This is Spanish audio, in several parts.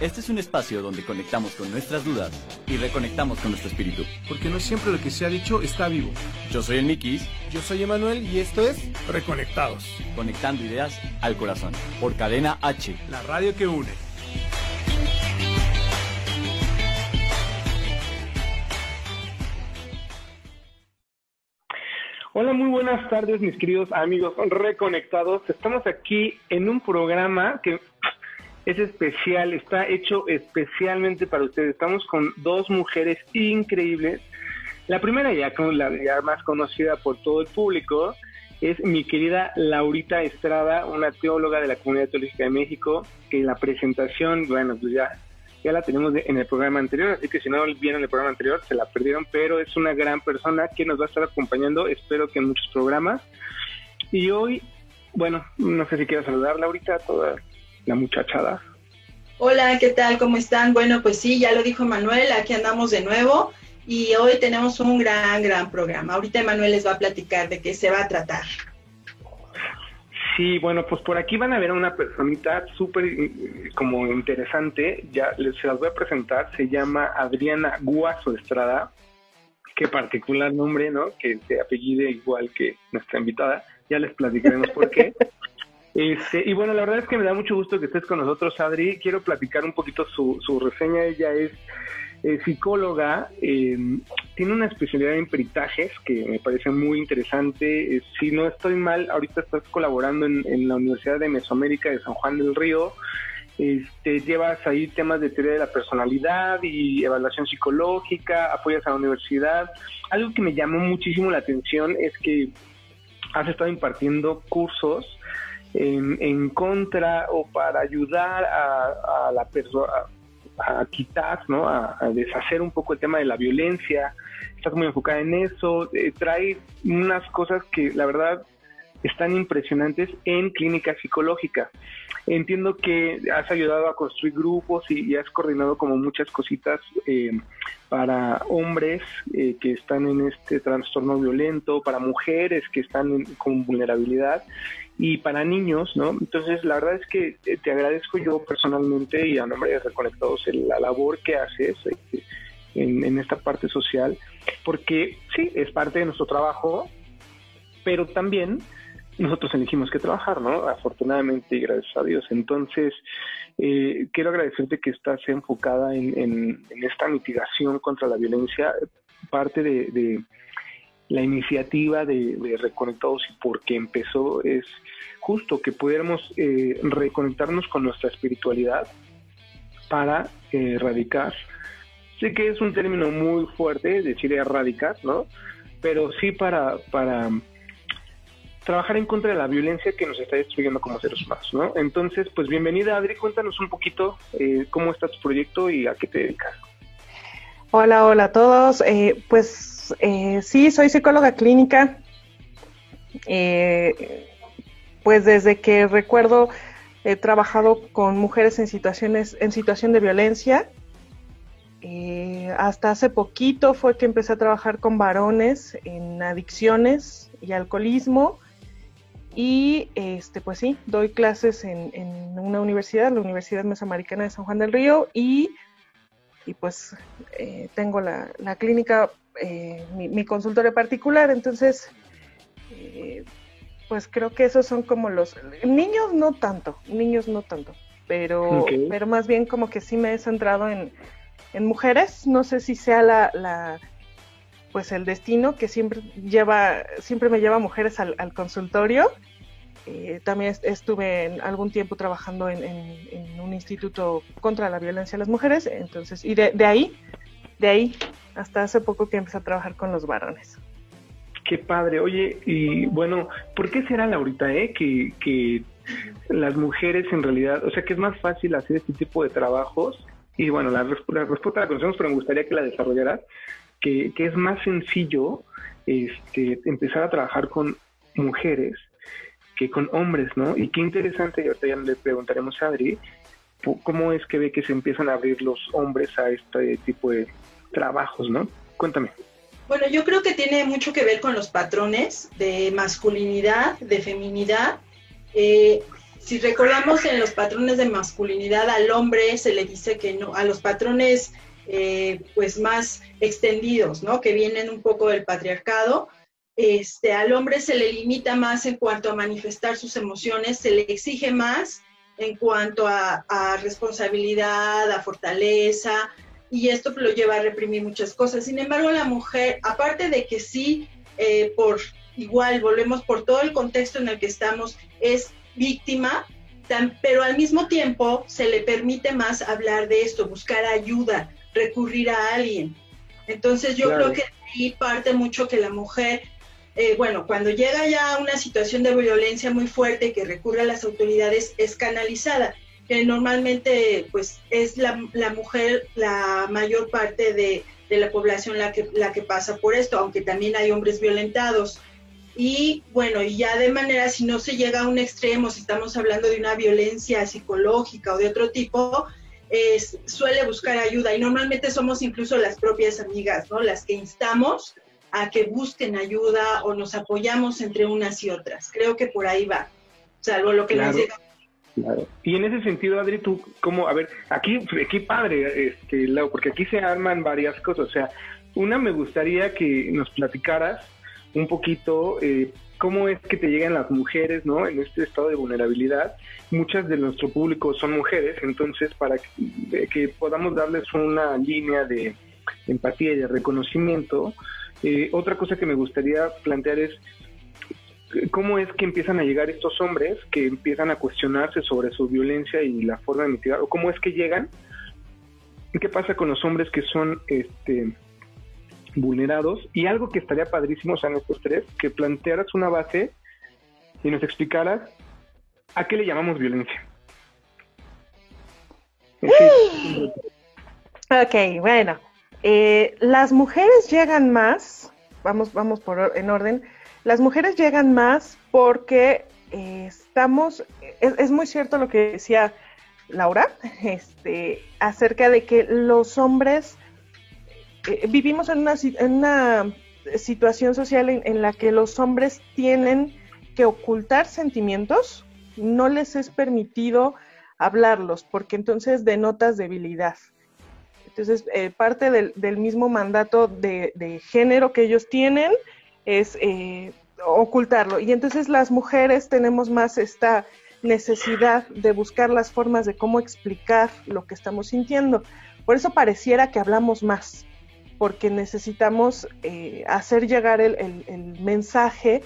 Este es un espacio donde conectamos con nuestras dudas y reconectamos con nuestro espíritu. Porque no siempre lo que se ha dicho está vivo. Yo soy el Mikis. Yo soy Emanuel y esto es Reconectados. Conectando ideas al corazón. Por Cadena H. La radio que une. Hola, muy buenas tardes mis queridos amigos reconectados. Estamos aquí en un programa que es especial, está hecho especialmente para ustedes. Estamos con dos mujeres increíbles. La primera ya, la más conocida por todo el público, es mi querida Laurita Estrada, una teóloga de la Comunidad Teológica de México, que la presentación, bueno, pues ya, ya la tenemos en el programa anterior, así que si no vieron el programa anterior, se la perdieron, pero es una gran persona que nos va a estar acompañando, espero que en muchos programas. Y hoy, bueno, no sé si quiero saludar, Laurita, toda la muchachada. Hola, ¿qué tal? ¿Cómo están? Bueno, pues sí, ya lo dijo Manuel, aquí andamos de nuevo y hoy tenemos un gran, gran programa. Ahorita Manuel les va a platicar de qué se va a tratar. Sí, bueno, pues por aquí van a ver a una personita súper eh, como interesante, ya les, se las voy a presentar, se llama Adriana Guaso Estrada, qué particular nombre, ¿no? Que se apellide igual que nuestra invitada, ya les platicaremos por qué. Este, y bueno, la verdad es que me da mucho gusto que estés con nosotros, Adri. Quiero platicar un poquito su, su reseña. Ella es eh, psicóloga, em, tiene una especialidad en peritajes que me parece muy interesante. Eh, si no estoy mal, ahorita estás colaborando en, la Universidad de Mesoamérica de San Juan del Río. Este, llevas ahí temas de teoría de la personalidad y evaluación psicológica, apoyas a la universidad. Algo que me llamó muchísimo la atención es que has estado impartiendo cursos en, contra o para ayudar a, la persona a quitar, ¿no? A, deshacer un poco el tema de la violencia. Estás muy enfocada en eso. Eh, trae unas cosas que la verdad están impresionantes en clínica psicológica. Entiendo que has ayudado a construir grupos y, has coordinado como muchas cositas eh, para hombres eh, que están en este trastorno violento, para mujeres que están con vulnerabilidad y para niños, ¿no? Entonces, la verdad es que te agradezco yo personalmente y a nombre de Reconectados la labor que haces en, en, esta parte social, porque sí, es parte de nuestro trabajo, pero también nosotros elegimos que trabajar, ¿no? Afortunadamente y gracias a Dios. Entonces, eh, quiero agradecerte que estás enfocada en, en, esta mitigación contra la violencia, parte de la iniciativa de, Reconectados y por qué empezó es justo que pudiéramos eh, reconectarnos con nuestra espiritualidad para erradicar. Sé que es un término muy fuerte decir erradicar, ¿no? Pero sí para, para trabajar en contra de la violencia que nos está destruyendo como seres humanos, ¿no? Entonces, pues bienvenida Adri, cuéntanos un poquito eh, cómo está tu proyecto y a qué te dedicas. Hola, hola a todos. Eh, pues eh, sí, soy psicóloga clínica. Eh, pues desde que recuerdo he trabajado con mujeres en situaciones, en situación de violencia. Eh, hasta hace poquito fue que empecé a trabajar con varones en adicciones y alcoholismo. Y este, pues sí, doy clases en, una universidad, la Universidad Mesoamericana de San Juan del Río, y, y pues tengo la, la clínica eh, mi, consultorio particular. Entonces, eh, pues creo que esos son como los niños no tanto, niños no tanto, pero, pero más bien como que sí me he centrado en, en mujeres. No sé si sea la, la pues el destino que siempre lleva, siempre me lleva mujeres al, consultorio. Eh, también estuve en algún tiempo trabajando en, en, un instituto contra la violencia a las mujeres, entonces, y de, de ahí, de ahí hasta hace poco que empecé a trabajar con los varones. Qué padre. Oye, y bueno, ¿por qué será Laurita, eh, que, que las mujeres en realidad, o sea, que es más fácil hacer este tipo de trabajos. Y bueno, la, la respuesta la conocemos, pero me gustaría que la desarrollaras, que, es más sencillo este, empezar a trabajar con mujeres que con hombres, ¿no? Y qué interesante, ahorita ya le preguntaremos a Adri, ¿cómo es que ve que se empiezan a abrir los hombres a este tipo de trabajos, ¿no? Cuéntame. Bueno, yo creo que tiene mucho que ver con los patrones de masculinidad, de feminidad. Eh, si recordamos en los patrones de masculinidad al hombre se le dice que no, a los patrones eh, pues más extendidos, ¿no? Que vienen un poco del patriarcado. Este, al hombre se le limita más en cuanto a manifestar sus emociones, se le exige más en cuanto a, responsabilidad, a fortaleza, y esto lo lleva a reprimir muchas cosas. Sin embargo, la mujer, aparte de que sí, eh, por igual, volvemos por todo el contexto en el que estamos, es víctima, pero al mismo tiempo se le permite más hablar de esto, buscar ayuda, recurrir a alguien. Entonces yo creo que ahí parte mucho que la mujer, eh, bueno, cuando llega ya a una situación de violencia muy fuerte que recurre a las autoridades, es canalizada que normalmente pues es la, mujer la mayor parte de, la población la que, la que pasa por esto, aunque también hay hombres violentados. Y bueno, y ya de manera, si no se llega a un extremo, si estamos hablando de una violencia psicológica o de otro tipo, es, suele buscar ayuda y normalmente somos incluso las propias amigas, ¿no? Las que instamos a que busquen ayuda o nos apoyamos entre unas y otras. Creo que por ahí va, salvo lo que nos llega y en ese sentido, Adri, tú, como, a ver, aquí, qué padre, este, porque aquí se arman varias cosas. O sea, una me gustaría que nos platicaras un poquito eh, cómo es que te llegan las mujeres, ¿no? En este estado de vulnerabilidad. Muchas de nuestro público son mujeres, entonces para que, podamos darles una línea de empatía y de reconocimiento. Eh, otra cosa que me gustaría plantear es cómo es que empiezan a llegar estos hombres que empiezan a cuestionarse sobre su violencia y la forma de mitigar, o cómo es que llegan, qué pasa con los hombres que son este vulnerados, y algo que estaría padrísimo, o sea, estos tres, que plantearas una base y nos explicaras a qué le llamamos violencia. Ok, bueno. Eh, las mujeres llegan más, vamos, vamos por en orden, las mujeres llegan más porque eh, estamos, es, muy cierto lo que decía Laura, este, acerca de que los hombres eh, vivimos en una, situación social en, la que los hombres tienen que ocultar sentimientos, no les es permitido hablarlos, porque entonces denotas debilidad. Entonces, eh, parte del, mismo mandato de, de, género que ellos tienen es eh, ocultarlo. Y entonces las mujeres tenemos más esta necesidad de buscar las formas de cómo explicar lo que estamos sintiendo. Por eso pareciera que hablamos más, porque necesitamos eh, hacer llegar el, mensaje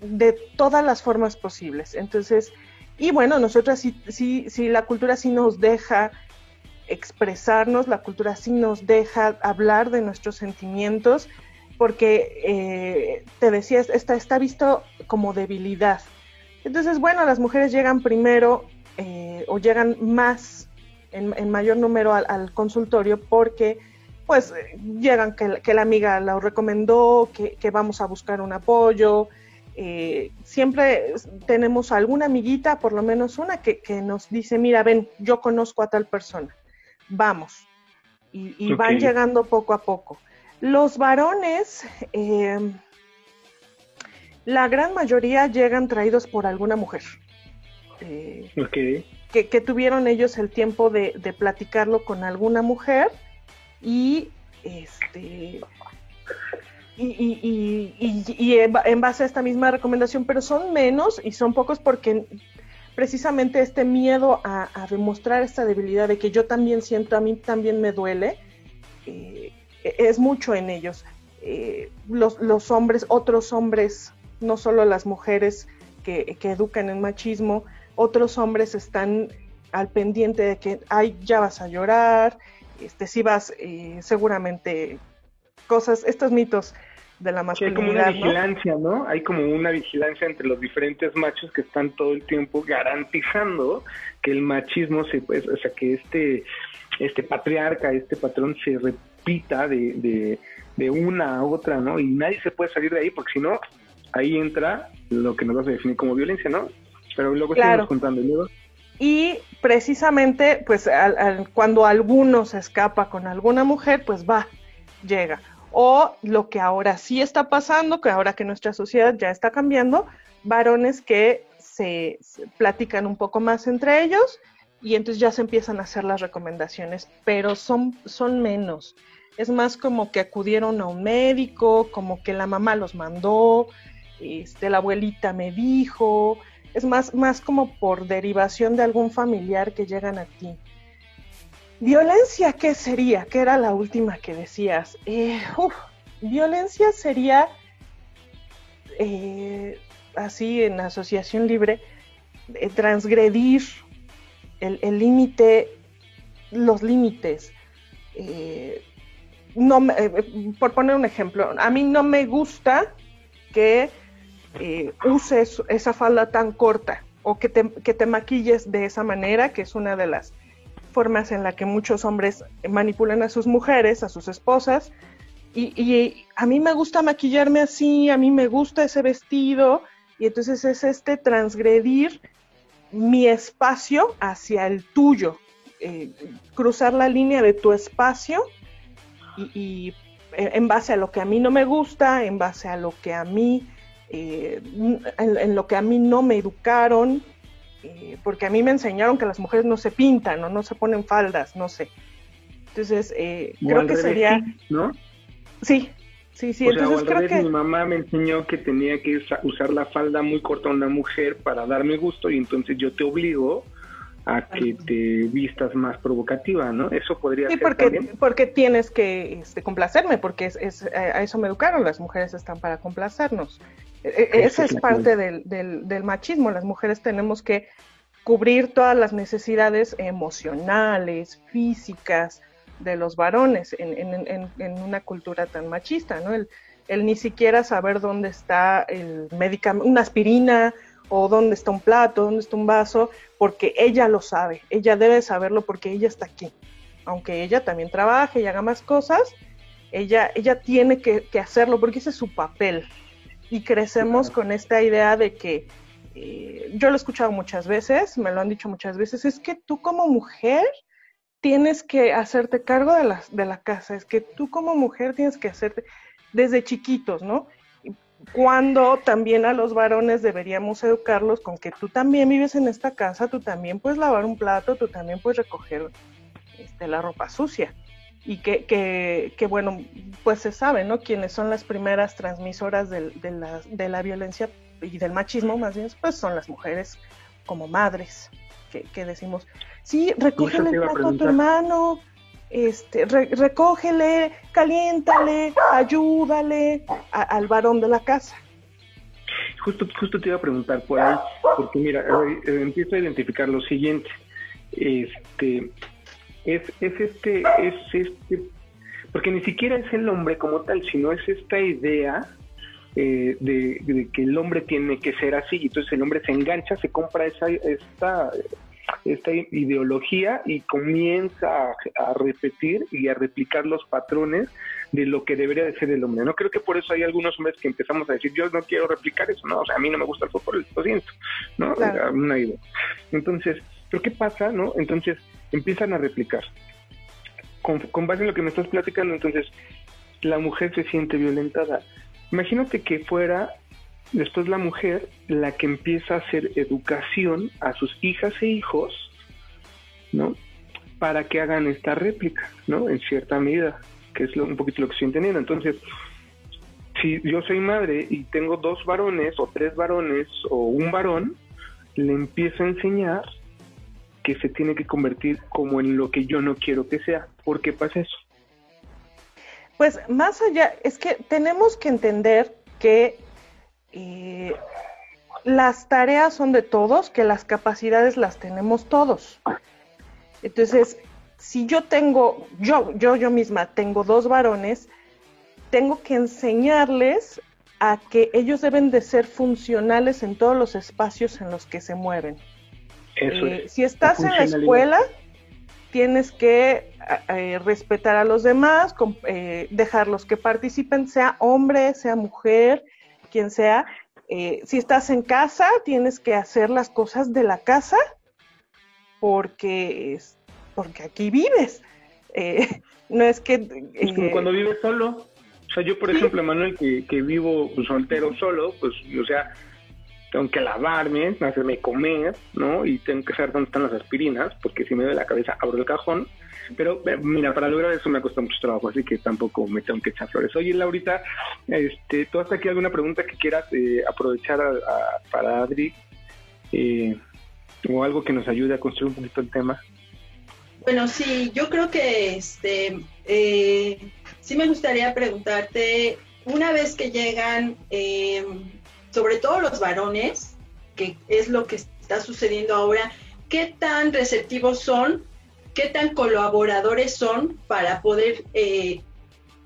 de todas las formas posibles. Entonces, y bueno, nosotras sí, sí, sí, la cultura sí nos deja expresarnos, la cultura sí nos deja hablar de nuestros sentimientos, porque eh, te decía, está, está visto como debilidad. Entonces, bueno, las mujeres llegan primero eh, o llegan más, en, mayor número al, consultorio porque pues llegan que, la amiga la recomendó, que, vamos a buscar un apoyo. Eh, siempre tenemos alguna amiguita, por lo menos una, que, nos dice, mira, ven, yo conozco a tal persona, vamos. Y, van llegando poco a poco. Los varones, em, la gran mayoría llegan traídos por alguna mujer. Eh, que, tuvieron ellos el tiempo de, platicarlo con alguna mujer y este y, en base a esta misma recomendación, pero son menos y son pocos porque precisamente este miedo a, demostrar esta debilidad de que yo también siento, a mí también me duele, eh, es mucho en ellos. Eh, los, los, hombres, otros hombres, no solo las mujeres que, educan en machismo, otros hombres están al pendiente de que, ay, ya vas a llorar, este, si vas, eh, seguramente, cosas, estos mitos de la Sí, hay como masculinidad. una ¿no? vigilancia, ¿no? Hay como una vigilancia entre los diferentes machos que están todo el tiempo garantizando que el machismo se, pues, o sea, que este, este patriarca, este patrón se repita de, de, de una a otra, ¿no? Y nadie se puede salir de ahí porque si no, ahí entra lo que nos vas a definir como violencia, ¿no? Pero luego Claro. seguimos contando. luego, Y precisamente, pues al- cuando alguno se escapa con alguna mujer, pues va, llega. O lo que ahora sí está pasando, que ahora que nuestra sociedad ya está cambiando, varones que se, se platican un poco más entre ellos y entonces ya se empiezan a hacer las recomendaciones, pero son, son menos. Es más como que acudieron a un médico, como que la mamá los mandó, este, la abuelita me dijo, es más, más como por derivación de algún familiar que llegan a ti. Violencia, ¿qué sería? ¿Qué era la última que decías? Eh, violencia sería, eh, así en asociación libre, eh, transgredir el límite, los límites. No, por poner un ejemplo, a mí no me gusta que eh, esa falda tan corta o que te, que te maquilles de esa manera, que es una de las formas en la que muchos hombres manipulan a sus mujeres, a sus esposas. Y, a mí me gusta maquillarme así, a mí me gusta ese vestido, y entonces es este transgredir mi espacio hacia el tuyo, eh, cruzar la línea de tu espacio y, en en base a lo que a mí no me gusta, en base a lo que a mí, eh, en, en lo que a mí no me educaron, eh, porque a mí me enseñaron que las mujeres no se pintan o no se ponen faldas, no sé. Entonces, eh, creo que revés, sería, ¿no? sí, sí, sí, o entonces creo que... mi mamá me enseñó que tenía que usa- usar la falda muy corta a una mujer para darme gusto y entonces yo te obligo a que te vistas más provocativa, ¿no? Eso podría Sí, ser porque, también. porque tienes que este, complacerme, porque es, es- a a eso me educaron, las mujeres están para complacernos. E- e- Esa es parte del, del, del machismo, las mujeres tenemos que cubrir todas las necesidades emocionales, físicas de los varones en, en- en- en una cultura tan machista, ¿no? El, el ni siquiera saber dónde está el medicamento, una aspirina o dónde está un plato, dónde está un vaso, porque ella lo sabe, ella debe saberlo porque ella está aquí. Aunque ella también trabaje y haga más cosas, ella, ella tiene que, que hacerlo porque ese es su papel. Y crecemos con esta idea de que, eh, yo lo he escuchado muchas veces, me lo han dicho muchas veces, es que tú como mujer tienes que hacerte cargo de la, de la casa, es que tú como mujer tienes que hacerte desde chiquitos, ¿no? Cuando también a los varones deberíamos educarlos con que tú también vives en esta casa, tú también puedes lavar un plato, tú también puedes recoger este, la ropa sucia. Y que, que, que, bueno, pues se sabe, ¿no? Quienes son las primeras transmisoras del- de, la, de la violencia y del machismo, más bien, pues son las mujeres como madres, que, que decimos, sí, recógele el a plato a tu hermano, este, re- recógele, caliéntale, ayúdale a- al varón de la casa. Justo, justo te iba a preguntar por ahí, porque mira, eh, eh, empiezo a identificar lo siguiente. Este, es, es este, es este, porque ni siquiera es el hombre como tal, sino es esta idea eh, de, de que el hombre tiene que ser así, y entonces el hombre se engancha, se compra esa, esta, esta ideología y comienza a, a repetir y a replicar los patrones de lo que debería de ser el hombre. No creo que por eso hay algunos hombres que empezamos a decir, yo no quiero replicar eso, no, o sea, a mí no me gusta el fútbol, lo siento, ¿no? Claro. Una idea. Entonces, ¿pero qué pasa, no? Entonces, empiezan a replicar. Con, con base en lo que me estás platicando, entonces, la mujer se siente violentada. Imagínate que fuera después la mujer la que empieza a hacer educación a sus hijas e hijos, ¿no? Para que hagan esta réplica, ¿no? En cierta medida, que es lo- un poquito lo que estoy entendiendo. Entonces, si yo soy madre y tengo dos varones o tres varones o un varón, le empiezo a enseñar que se tiene que convertir como en lo que yo no quiero que sea. ¿Por qué pasa eso? Pues más allá, es que tenemos que entender que eh, las tareas son de todos, que las capacidades las tenemos todos. Entonces, si yo tengo, yo, yo, yo misma tengo dos varones, tengo que enseñarles a que ellos deben de ser funcionales en todos los espacios en los que se mueven. Eh, si estás en la escuela, tienes que eh, respetar a los demás, eh, dejarlos que participen, sea hombre, sea mujer, quien sea. si estás en casa, tienes que hacer las cosas de la casa porque, es, porque aquí vives. no es que... es como cuando vives solo. O sea, yo, por ejemplo, Manuel, que, que vivo pues, soltero solo, pues, o sea, tengo que lavarme, hacerme comer, ¿no? Y tengo que saber dónde están las aspirinas, porque si me doy la cabeza abro el cajón. Pero eh, mira, para lograr eso me ha costado mucho trabajo, así que tampoco me tengo que echar flores. Oye, Laurita, este, ¿tú hasta aquí alguna pregunta que quieras eh, aprovechar para Adri? Eh, o algo que nos ayude a construir un poquito el tema. Bueno, sí, yo creo que este, sí me gustaría preguntarte, una vez que llegan sobre todo los varones, que es lo que está sucediendo ahora, qué tan receptivos son, qué tan colaboradores son para poder eh,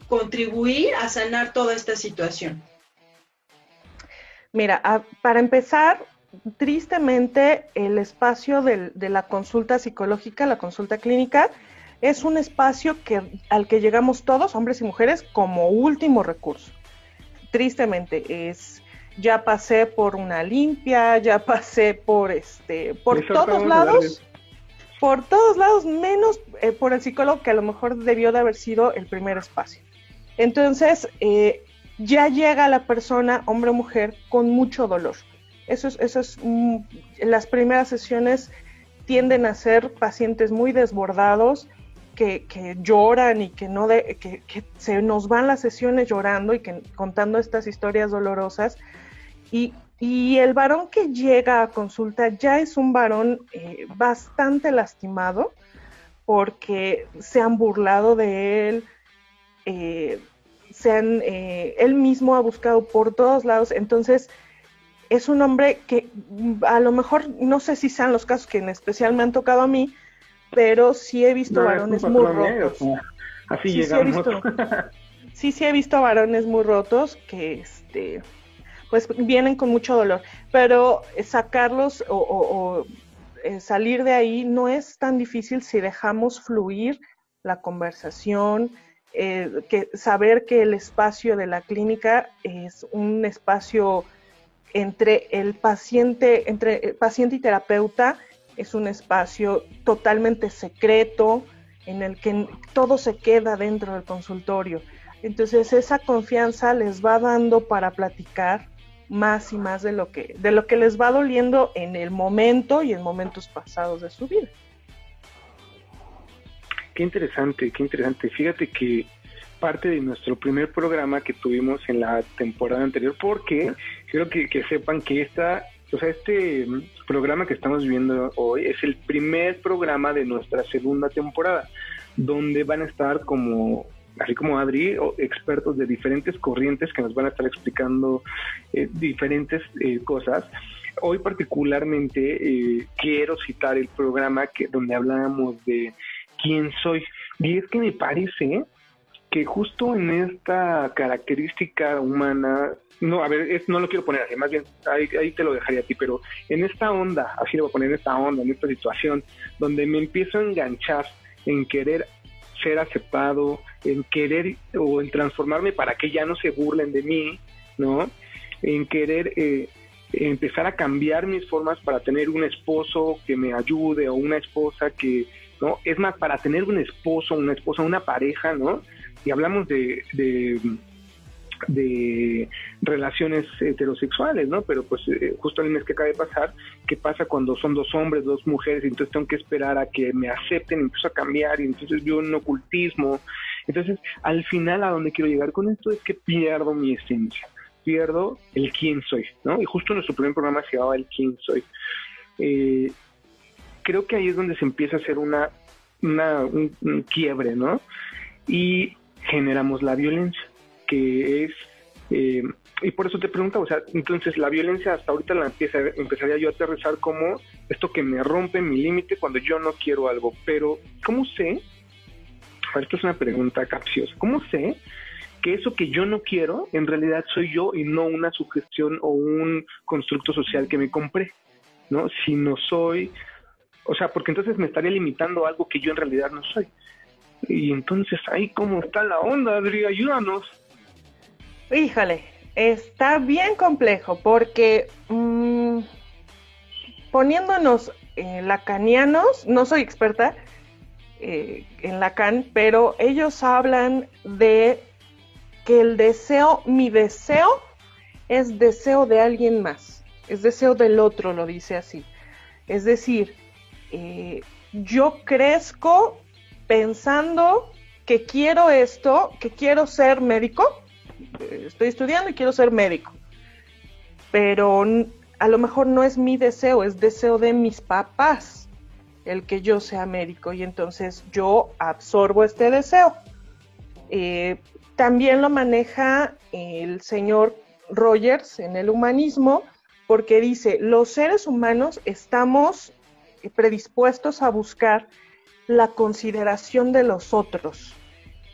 contribuir a sanar toda esta situación. Mira, para empezar, tristemente el espacio de la consulta psicológica, la consulta clínica, es un espacio que, al que llegamos todos, hombres y mujeres, como último recurso. Tristemente, es ya pasé por una limpia, ya pasé por este, por todos lados, por todos lados, menos eh, por el psicólogo que a lo mejor debió de haber sido el primer espacio. Entonces, eh, ya llega la persona, hombre o mujer, con mucho dolor. Eso es, eso es, mm, las primeras sesiones tienden a ser pacientes muy desbordados, que, que, lloran y que no de, que, que, se nos van las sesiones llorando y que contando estas historias dolorosas y, el varón que llega a consulta ya es un varón eh, bastante lastimado porque se han burlado de él, eh, se han, eh, él mismo ha buscado por todos lados, entonces es un hombre que a lo mejor, no sé si sean los casos que en especial me han tocado a mí, pero sí he visto varones muy rotos. así sí, llegamos. Sí, sí he visto varones muy rotos que este pues vienen con mucho dolor. Pero sacarlos o, eh, salir de ahí no es tan difícil si dejamos fluir la conversación, eh, que saber que el espacio de la clínica es un espacio entre el paciente, entre el paciente y terapeuta, es un espacio totalmente secreto en el que todo se queda dentro del consultorio. Entonces esa confianza les va dando para platicar, más y más de lo que de lo que les va doliendo en el momento y en momentos pasados de su vida. Qué interesante, qué interesante. Fíjate que parte de nuestro primer programa que tuvimos en la temporada anterior, porque quiero que, que sepan que esta, o sea, este programa que estamos viendo hoy es el primer programa de nuestra segunda temporada, donde van a estar como así como Adri, expertos de diferentes corrientes que nos van a estar explicando eh, diferentes eh, cosas. Hoy particularmente eh, quiero citar el programa que donde hablábamos de quién soy. Y es que me parece que justo en esta característica humana, no, a ver, no lo quiero poner así, más bien ahí, ahí, te lo dejaría a ti, pero en esta onda, así lo voy a poner en esta onda, en esta situación, donde me empiezo a enganchar en querer ser aceptado, en querer o en transformarme para que ya no se burlen de mí, ¿no? En querer eh, empezar a cambiar mis formas para tener un esposo que me ayude o una esposa que, ¿no? Es más, para tener un esposo, una esposa, una pareja, ¿no? Y hablamos de de relaciones heterosexuales, ¿no? Pero pues eh, justo el mes que acaba de pasar, ¿qué pasa cuando son dos hombres, dos mujeres? Y entonces tengo que esperar a que me acepten, empiezo a cambiar y entonces veo un ocultismo. Entonces, al final a donde quiero llegar con esto es que pierdo mi esencia, pierdo el quién soy, ¿no? Y justo nuestro primer programa se llamaba el quién soy. Eh, creo que ahí es donde se empieza a hacer una, una un quiebre, ¿no? Y generamos la violencia que es, eh, y por eso te pregunto, o sea, entonces la violencia hasta ahorita la empieza, empezaría yo a aterrizar como esto que me rompe mi límite cuando yo no quiero algo, pero ¿cómo sé? Esto es una pregunta capciosa. ¿Cómo sé que eso que yo no quiero en realidad soy yo y no una sugestión o un constructo social que me compré, ¿no? Si no soy, o sea, porque entonces me estaría limitando a algo que yo en realidad no soy. Y entonces ahí cómo está la onda, Adri, ayúdanos. Híjole, está bien complejo porque mm, poniéndonos eh, lacanianos, no soy experta eh, en Lacan, pero ellos hablan de que el deseo, mi deseo, es deseo de alguien más, es deseo del otro, lo dice así. Es decir, eh, yo crezco pensando que quiero esto, que quiero ser médico, estoy estudiando y quiero ser médico, pero a lo mejor no es mi deseo, es deseo de mis papás el que yo sea médico y entonces yo absorbo este deseo. Eh, también lo maneja el señor Rogers en el humanismo porque dice, los seres humanos estamos predispuestos a buscar la consideración de los otros,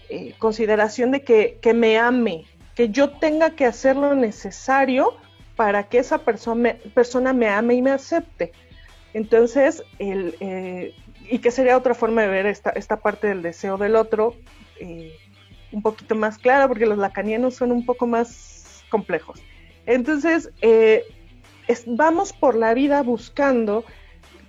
eh, consideración de que, me ame, que yo tenga que hacer lo necesario para que esa persona, persona me ame y me acepte. Entonces, el, eh, y que sería otra forma de ver esta, esta parte del deseo del otro, eh, un poquito más clara, porque los lacanianos son un poco más complejos. Entonces, vamos por la vida buscando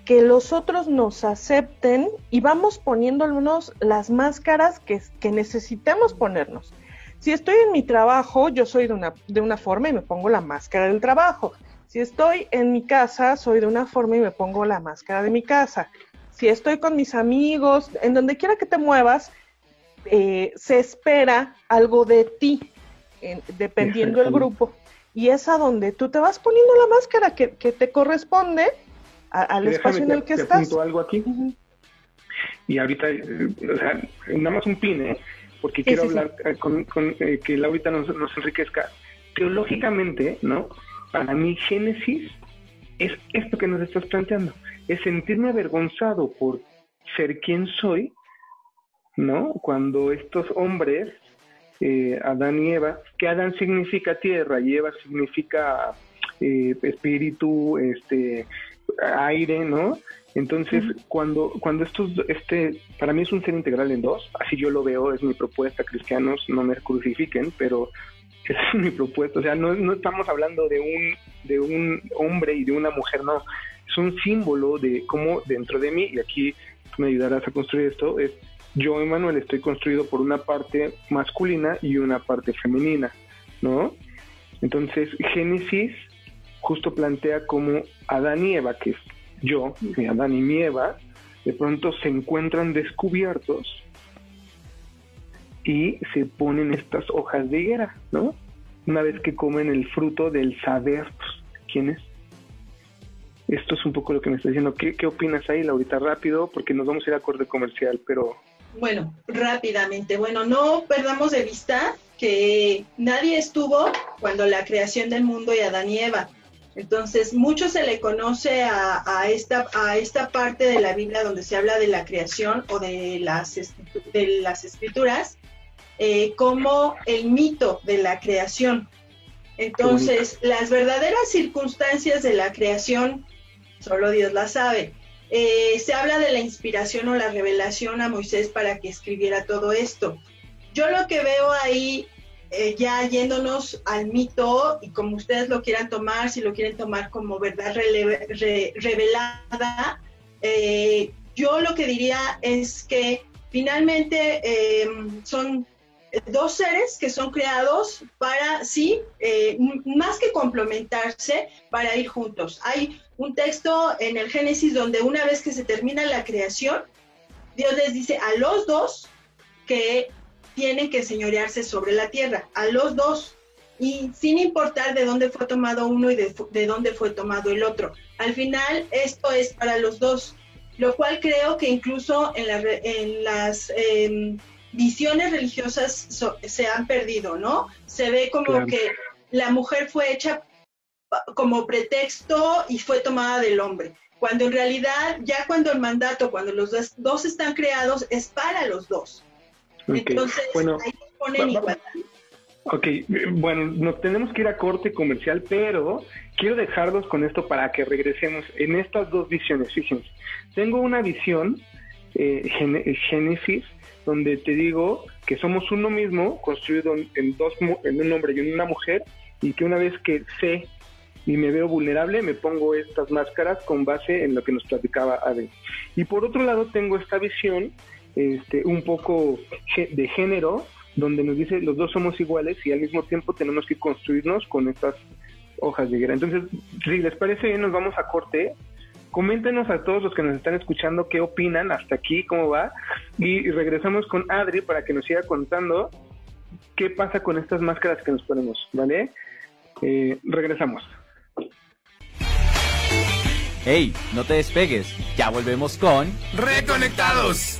que los otros nos acepten y vamos poniéndonos las máscaras que, que necesitemos ponernos. Si estoy en mi trabajo, yo soy de una, de una forma y me pongo la máscara del trabajo. Si estoy en mi casa, soy de una forma y me pongo la máscara de mi casa. Si estoy con mis amigos, en donde quiera que te muevas, eh, se espera algo de ti, dependiendo del grupo. Y es a donde tú te vas poniendo la máscara que, que te corresponde al espacio en el que estás. algo aquí. Y ahorita, eh, o sea, nada más un pin, ¿eh? porque quiero hablar eh, con, con eh, que Laurita nos, nos enriquezca. Teológicamente, ¿no? Para mí, Génesis es esto que nos estás planteando, es sentirme avergonzado por ser quien soy, ¿no? Cuando estos hombres, Adán y Eva, que Adán significa tierra y Eva significa espíritu, este, aire, ¿no? Entonces, cuando, cuando estos, este, para mí es un ser integral en dos, así yo lo veo, es mi propuesta, cristianos, no me crucifiquen, pero esa es mi propuesta, o sea, no, no estamos hablando de un, de un hombre y de una mujer, no, es un símbolo de cómo dentro de mí, y aquí me ayudarás a construir esto, es yo, Emanuel, estoy construido por una parte masculina y una parte femenina, ¿no? Entonces, Génesis justo plantea cómo Adán y Eva, que yo, Adán y mi Eva, de pronto se encuentran descubiertos y se ponen estas hojas de higuera, ¿no? Una vez que comen el fruto del saber, pues, ¿quién es? Esto es un poco lo que me está diciendo. ¿Qué, qué opinas ahí, Laurita? Rápido, porque nos vamos a ir a corte comercial, pero... Bueno, rápidamente. Bueno, no perdamos de vista que nadie estuvo cuando la creación del mundo y Adán y Eva. Entonces, mucho se le conoce a, esta, a esta parte de la Biblia donde se habla de la creación o de las, de las escrituras eh, como el mito de la creación. Entonces, las verdaderas circunstancias de la creación, solo Dios las sabe. Eh, se habla de la inspiración o la revelación a Moisés para que escribiera todo esto. Yo lo que veo ahí eh, ya yéndonos al mito y como ustedes lo quieran tomar, si lo quieren tomar como verdad revelada, eh, yo lo que diría es que finalmente em, son dos seres que son creados para, sí, eh, más que complementarse, para ir juntos. Hay un texto en el Génesis donde una vez que se termina la creación, Dios les dice a los dos que tienen que señorearse sobre la tierra, a los dos, y sin importar de dónde fue tomado uno y de, dónde fue tomado el otro. Al final, esto es para los dos, lo cual creo que incluso en, en las em, visiones religiosas se han perdido, ¿no? Se ve como que la mujer fue hecha como pretexto y fue tomada del hombre, cuando en realidad ya cuando el mandato, cuando los dos están creados, es para los dos. Entonces, bueno, ahí ponen Ok, bueno, nos tenemos que ir a corte comercial, pero quiero dejarlos con esto para que regresemos en estas dos visiones. Fíjense, tengo una visión, eh, Génesis, donde te digo que somos uno mismo, construido en, dos, en un hombre y en una mujer, y que una vez que sé y me veo vulnerable, me pongo estas máscaras con base en lo que nos platicaba Ade. Y por otro lado, tengo esta visión este, un poco de género, donde nos dice los dos somos iguales y al mismo tiempo tenemos que construirnos con estas hojas de higuera. Entonces, si les parece bien, nos vamos a corte. Coméntenos a todos los que nos están escuchando qué opinan hasta aquí, cómo va. Y regresamos con Adri para que nos siga contando qué pasa con estas máscaras que nos ponemos, ¿vale? Eh, regresamos. Hey, no te despegues, ya volvemos con Reconectados.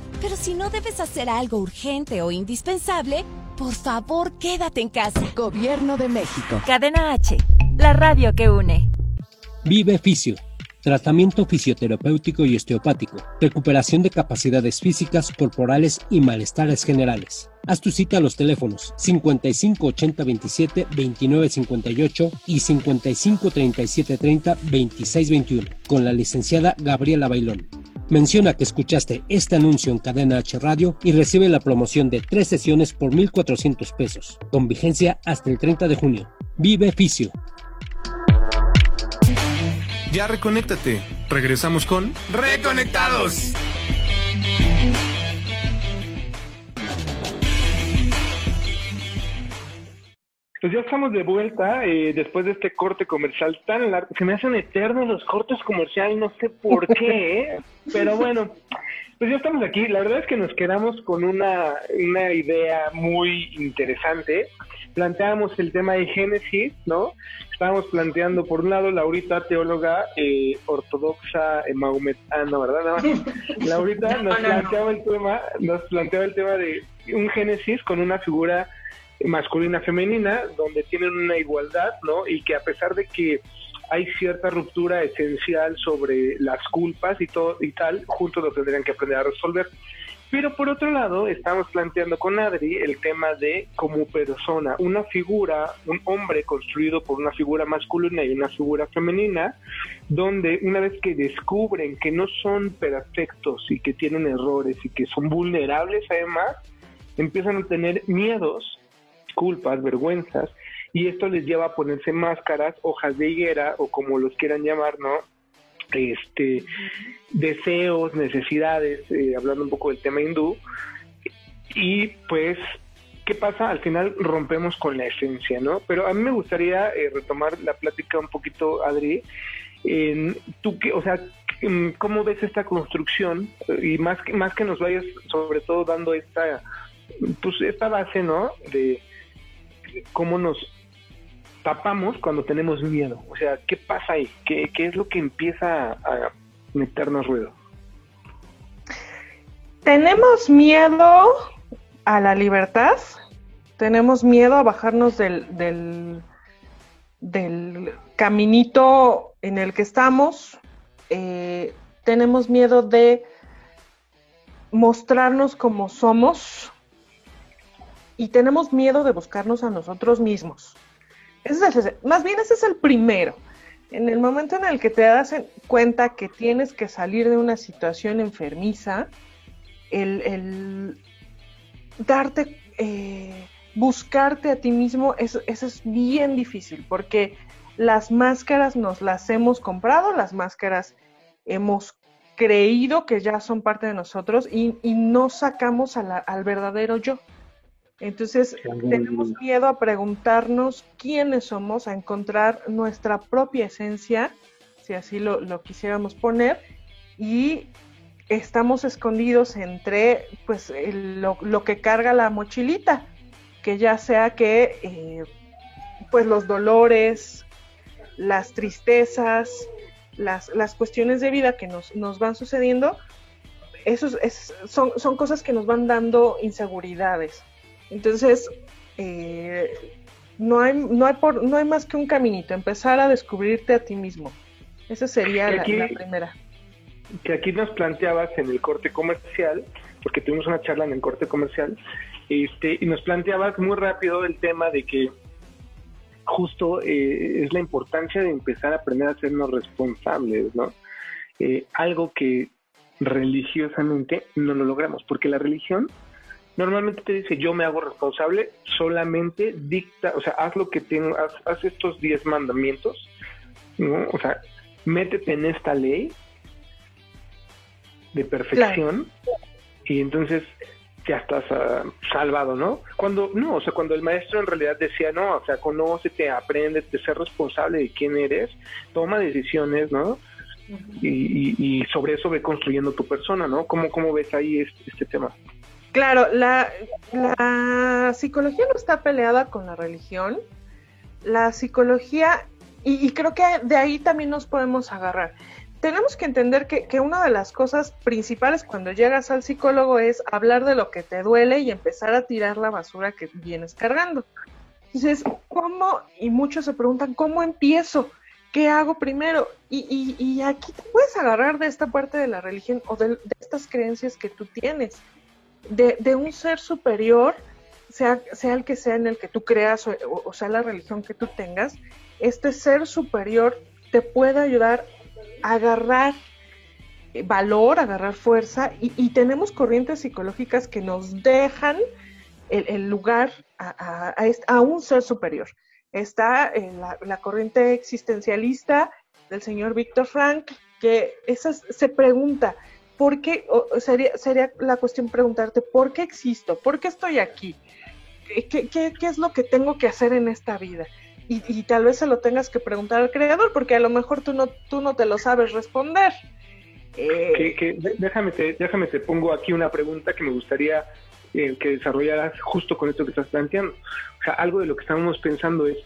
Pero si no debes hacer algo urgente o indispensable, por favor, quédate en casa. Gobierno de México. Cadena H, la radio que une. Vive Fisio. Tratamiento fisioterapéutico y osteopático. Recuperación de capacidades físicas, corporales y malestares generales. Haz tu cita a los teléfonos 55 80 27 29 58 y 55 37 30 26 21 con la licenciada Gabriela Bailón. Menciona que escuchaste este anuncio en Cadena H Radio y recibe la promoción de tres sesiones por 1,400 pesos, con vigencia hasta el 30 de junio. Vive Fisio. Ya reconéctate. Regresamos con Reconectados. Pues ya estamos de vuelta eh, después de este corte comercial tan largo. Se me hacen eternos los cortes comerciales, no sé por qué, ¿eh? pero bueno, pues ya estamos aquí. La verdad es que nos quedamos con una, una idea muy interesante. Planteamos el tema de Génesis, ¿no? Estábamos planteando, por un lado, Laurita, teóloga eh, ortodoxa eh, maometana, ¿verdad? Laurita nos planteaba el tema, nos planteaba el tema de un Génesis con una figura masculina femenina donde tienen una igualdad, ¿no? Y que a pesar de que hay cierta ruptura esencial sobre las culpas y todo y tal, juntos lo tendrían que aprender a resolver. Pero por otro lado, estamos planteando con Adri el tema de como persona, una figura, un hombre construido por una figura masculina y una figura femenina, donde una vez que descubren que no son perfectos y que tienen errores y que son vulnerables además, empiezan a tener miedos culpas, vergüenzas, y esto les lleva a ponerse máscaras, hojas de higuera o como los quieran llamar, ¿no? Este, deseos, necesidades, eh, hablando un poco del tema hindú, y pues, ¿qué pasa? Al final rompemos con la esencia, ¿no? Pero a mí me gustaría eh, retomar la plática un poquito, Adri, en tú que, o sea, ¿cómo ves esta construcción? Y más que, más que nos vayas sobre todo dando esta, pues esta base, ¿no? De, cómo nos tapamos cuando tenemos miedo. O sea, ¿qué pasa ahí? ¿Qué, es lo que empieza a meternos ruido? Tenemos miedo a la libertad, tenemos miedo a bajarnos del, del, caminito en el que estamos, eh, tenemos miedo de mostrarnos como somos, y tenemos miedo de buscarnos a nosotros mismos. más bien ese es el primero. En el momento en el que te das cuenta que tienes que salir de una situación enfermiza, el, darte, eh, buscarte a ti mismo, eso, es bien difícil, porque las máscaras nos las hemos comprado, las máscaras hemos creído que ya son parte de nosotros y, no sacamos al verdadero yo. Entonces, tenemos miedo a preguntarnos quiénes somos, a encontrar nuestra propia esencia, si así lo, quisiéramos poner, y estamos escondidos entre pues lo, lo, que carga la mochilita, que ya sea que eh, pues los dolores, las tristezas, las, las, cuestiones de vida que nos, nos van sucediendo, esos son, son, cosas que nos van dando inseguridades. Entonces, eh, no, hay, no, hay por, no hay más que un caminito, empezar a descubrirte a ti mismo. Esa sería la, la primera. Que aquí nos planteabas en el corte comercial, porque tuvimos una charla en el corte comercial, este, y nos planteabas muy rápido el tema de que justo eh, es la importancia de empezar a aprender a hacernos responsables, ¿no? Eh, algo que religiosamente no lo logramos, porque la religión normalmente te dice yo me hago responsable, solamente dicta, o sea, haz lo que tengo, haz, estos 10 mandamientos, ¿no? O sea, métete en esta ley de perfección y entonces ya estás ah, salvado, ¿no? Cuando, no, o sea, cuando el maestro en realidad decía, no, o sea, conócete, aprende, de ser responsable de quién eres, toma decisiones, ¿no? y, sobre eso ve construyendo tu persona, ¿no? ¿Cómo, cómo ves ahí este, este tema? Claro, la, psicología no está peleada con la religión. La psicología, y, y, creo que de ahí también nos podemos agarrar tenemos que entender que, que, una de las cosas principales cuando llegas al psicólogo es hablar de lo que te duele y empezar a tirar la basura que vienes cargando. Entonces, ¿cómo? Y muchos se preguntan, ¿cómo empiezo? ¿Qué hago primero? Y, y, y aquí te puedes agarrar de esta parte de la religión o de, de estas creencias que tú tienes, de, de, un ser superior, sea, sea el que sea en el que tú creas o, sea la religión que tú tengas, este ser superior te puede ayudar agarrar valor, agarrar fuerza y, tenemos corrientes psicológicas que nos dejan el, lugar a, un ser superior. Está la, la, corriente existencialista del señor Víctor Frank, que esa se pregunta, ¿por qué? sería, sería la cuestión preguntarte, ¿por qué existo? ¿Por qué estoy aquí? ¿Qué, qué, qué es lo que tengo que hacer en esta vida? y, tal vez se lo tengas que preguntar al creador porque a lo mejor tú no, tú no te lo sabes responder. Eh, déjame, te, déjame te pongo aquí una pregunta que me gustaría eh, que desarrollaras justo con esto que estás planteando. O sea, algo de lo que estamos pensando es,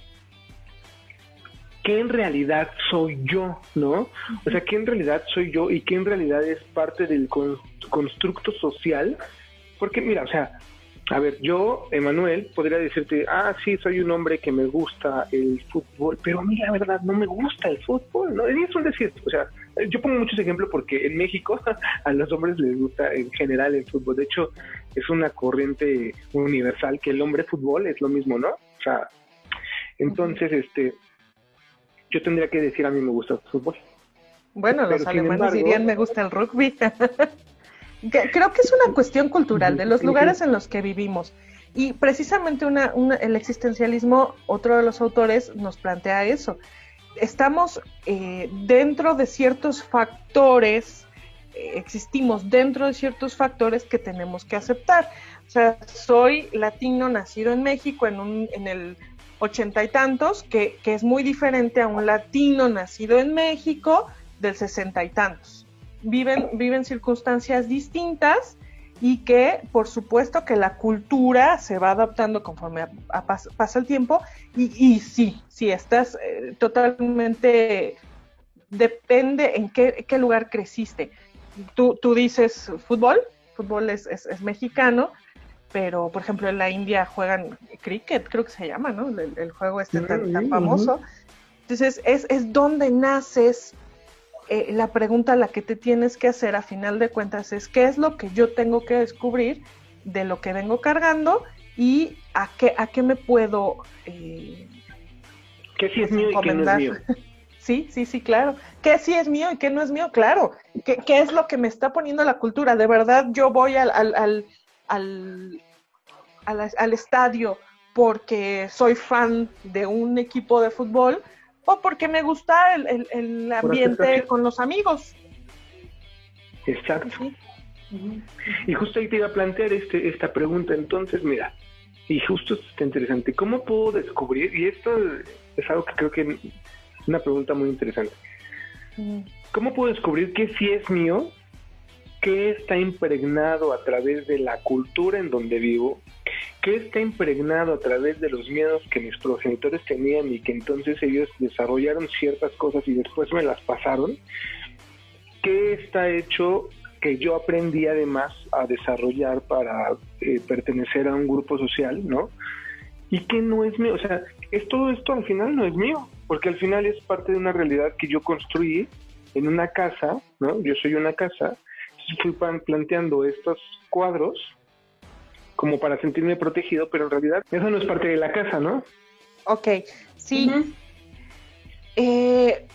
¿qué en realidad soy yo? ¿No? O sea, ¿qué en realidad soy yo y qué en realidad es parte del constructo social? Porque mira, o sea, a ver, yo, Emanuel, podría decirte, ah, sí, soy un hombre que me gusta el fútbol, pero a mí la verdad no me gusta el fútbol, ¿no? Es un decir, o sea, yo pongo muchos ejemplos porque en México a los hombres les gusta en general el fútbol. De hecho, es una corriente universal que el hombre fútbol es lo mismo, ¿no? O sea, entonces, este, yo tendría que decir a mí me gusta el fútbol. Bueno, los alemanes dirían me gusta el rugby. creo que es una cuestión cultural de los lugares en los que vivimos. Y precisamente una, el existencialismo, otro de los autores, nos plantea eso. Estamos eh, dentro de ciertos factores, eh, existimos dentro de ciertos factores que tenemos que aceptar. O sea, soy latino nacido en México en, un, en el ochenta y tantos, que, que es muy diferente a un latino nacido en México del sesenta y tantos viven, viven circunstancias distintas y que por supuesto que la cultura se va adaptando conforme pasa el tiempo y, y sí, sí, estás eh, totalmente, depende en qué, qué lugar creciste. Tú, tú, dices fútbol, fútbol es, es, mexicano, pero por ejemplo en la India juegan cricket, creo que se llama, ¿no? El, juego este tan, tan famoso. Entonces es, es donde naces, eh, la pregunta a la que te tienes que hacer a final de cuentas es qué es lo que yo tengo que descubrir de lo que vengo cargando y a qué, a qué me puedo... Eh, ¿Qué sí es mío y qué no es mío? sí, sí, sí, claro. ¿Qué sí es mío y qué no es mío? Claro. ¿Qué, qué es lo que me está poniendo la cultura? De verdad yo voy al, al, al, al, al estadio porque soy fan de un equipo de fútbol o porque me gusta el, el, ambiente con los amigos. Exacto. Y justo ahí te iba a plantear este, esta pregunta, entonces, mira, y justo esto está interesante, ¿cómo puedo descubrir? Y esto es algo que creo que es una pregunta muy interesante. ¿Cómo puedo descubrir qué sí es mío, qué está impregnado a través de la cultura en donde vivo, qué está impregnado a través de los miedos que mis progenitores tenían y que entonces ellos desarrollaron ciertas cosas y después me las pasaron, qué está hecho que yo aprendí además a desarrollar para eh, pertenecer a un grupo social, ¿no? Y qué no es mío, o sea, es todo esto al final no es mío, porque al final es parte de una realidad que yo construí en una casa, ¿no? Yo soy una casa, fui planteando estos cuadros como para sentirme protegido, pero en realidad eso no es parte de la casa, ¿no? Ok, sí. Eh,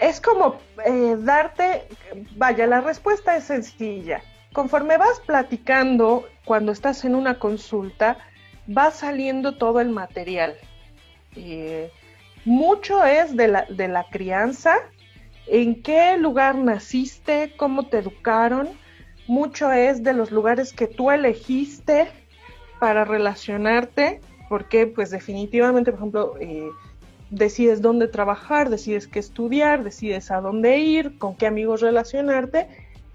es como eh, darte, vaya, la respuesta es sencilla. Conforme vas platicando, cuando estás en una consulta, va saliendo todo el material. Eh, mucho es de la, de la crianza, en qué lugar naciste, cómo te educaron, mucho es de los lugares que tú elegiste para relacionarte, porque pues definitivamente, por ejemplo, eh, decides dónde trabajar, decides qué estudiar, decides a dónde ir, con qué amigos relacionarte,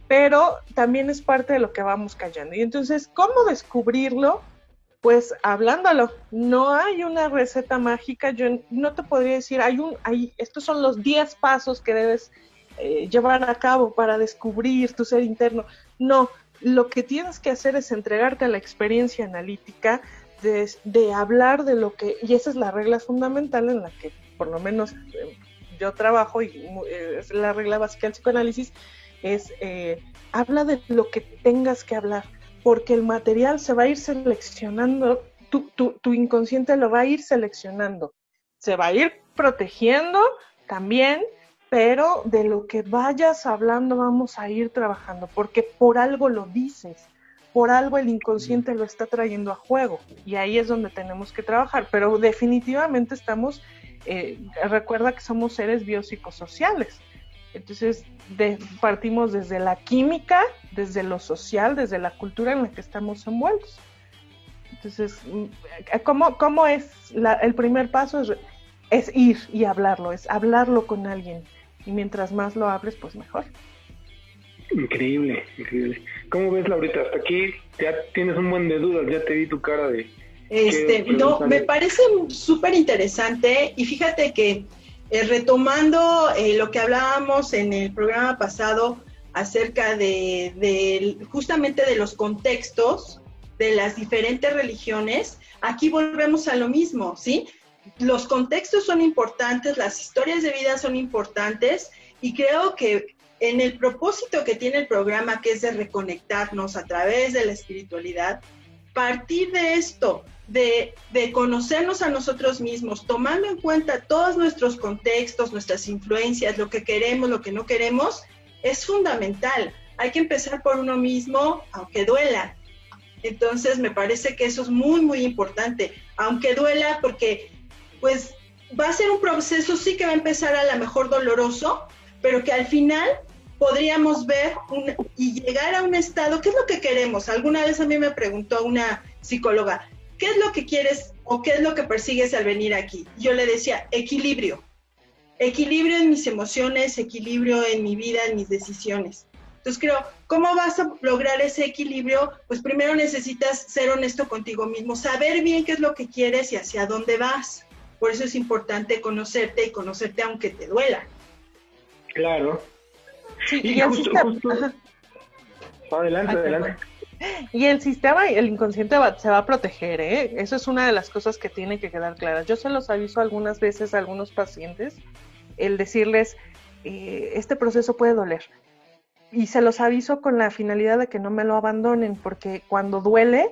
pero también es parte de lo que vamos callando. Y entonces, ¿cómo descubrirlo? Pues hablándolo. No hay una receta mágica, yo no te podría decir, hay un, hay, estos son los 10 pasos que debes eh, llevar a cabo para descubrir tu ser interno. No, lo que tienes que hacer es entregarte a la experiencia analítica, de, hablar de lo que, y esa es la regla fundamental en la que por lo menos eh, yo trabajo y eh, es la regla básica del psicoanálisis, es habla de lo que tengas que hablar, porque el material se va a ir seleccionando, tu, tu, tu inconsciente lo va a ir seleccionando, se va a ir protegiendo también pero de lo que vayas hablando vamos a ir trabajando, porque por algo lo dices, por algo el inconsciente lo está trayendo a juego, y ahí es donde tenemos que trabajar, pero definitivamente estamos, eh, recuerda que somos seres biopsicosociales, entonces partimos desde la química, desde lo social, desde la cultura en la que estamos envueltos. Entonces, ¿cómo, cómo es el primer paso? Es, es ir y hablarlo, es hablarlo con alguien y mientras más lo hables, pues mejor. Increíble, increíble. ¿Cómo ves, Laurita? Hasta aquí ya tienes un buen de dudas, ya te vi tu cara de... Este, no, me parece súper interesante y fíjate que eh, retomando eh, lo que hablábamos en el programa pasado acerca de, de, justamente de los contextos de las diferentes religiones, aquí volvemos a lo mismo, ¿sí? los contextos son importantes, las historias de vida son importantes y creo que en el propósito que tiene el programa, que es de reconectarnos a través de la espiritualidad, partir de esto, de, conocernos a nosotros mismos, tomando en cuenta todos nuestros contextos, nuestras influencias, lo que queremos, lo que no queremos, es fundamental. Hay que empezar por uno mismo, aunque duela. Entonces, me parece que eso es muy, muy importante, aunque duela, porque pues va a ser un proceso sí que va a empezar a lo mejor doloroso, pero que al final podríamos ver y llegar a un estado, ¿qué es lo que queremos? Alguna vez a mí me preguntó una psicóloga, ¿qué es lo que quieres o qué es lo que persigues al venir aquí? Yo le decía, equilibrio. Equilibrio en mis emociones, equilibrio en mi vida, en mis decisiones. Entonces creo, ¿cómo vas a lograr ese equilibrio? Pues primero necesitas ser honesto contigo mismo, saber bien qué es lo que quieres y hacia dónde vas. Por eso es importante conocerte y conocerte aunque te duela. Claro. y, el sistema... Adelante, adelante. Y el sistema, el inconsciente se va a proteger, ¿eh? Eso es una de las cosas que tiene que quedar claras. Yo se los aviso algunas veces a algunos pacientes, el decirles, eh, este proceso puede doler. Y se los aviso con la finalidad de que no me lo abandonen, porque cuando duele,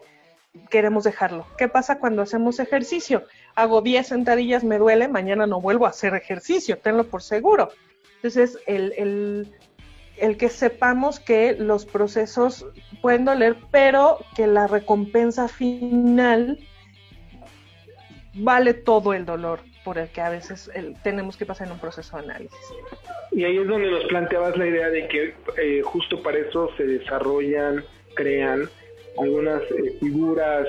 queremos dejarlo. ¿Qué pasa cuando hacemos ejercicio? Hago 10 sentadillas, me duele, mañana no vuelvo a hacer ejercicio, tenlo por seguro. Entonces, el, el, que sepamos que los procesos pueden doler, pero que la recompensa final vale todo el dolor por el que a veces tenemos que pasar en un proceso de análisis. Y ahí es donde nos planteabas la idea de que eh, justo para eso se desarrollan, crean algunas eh, figuras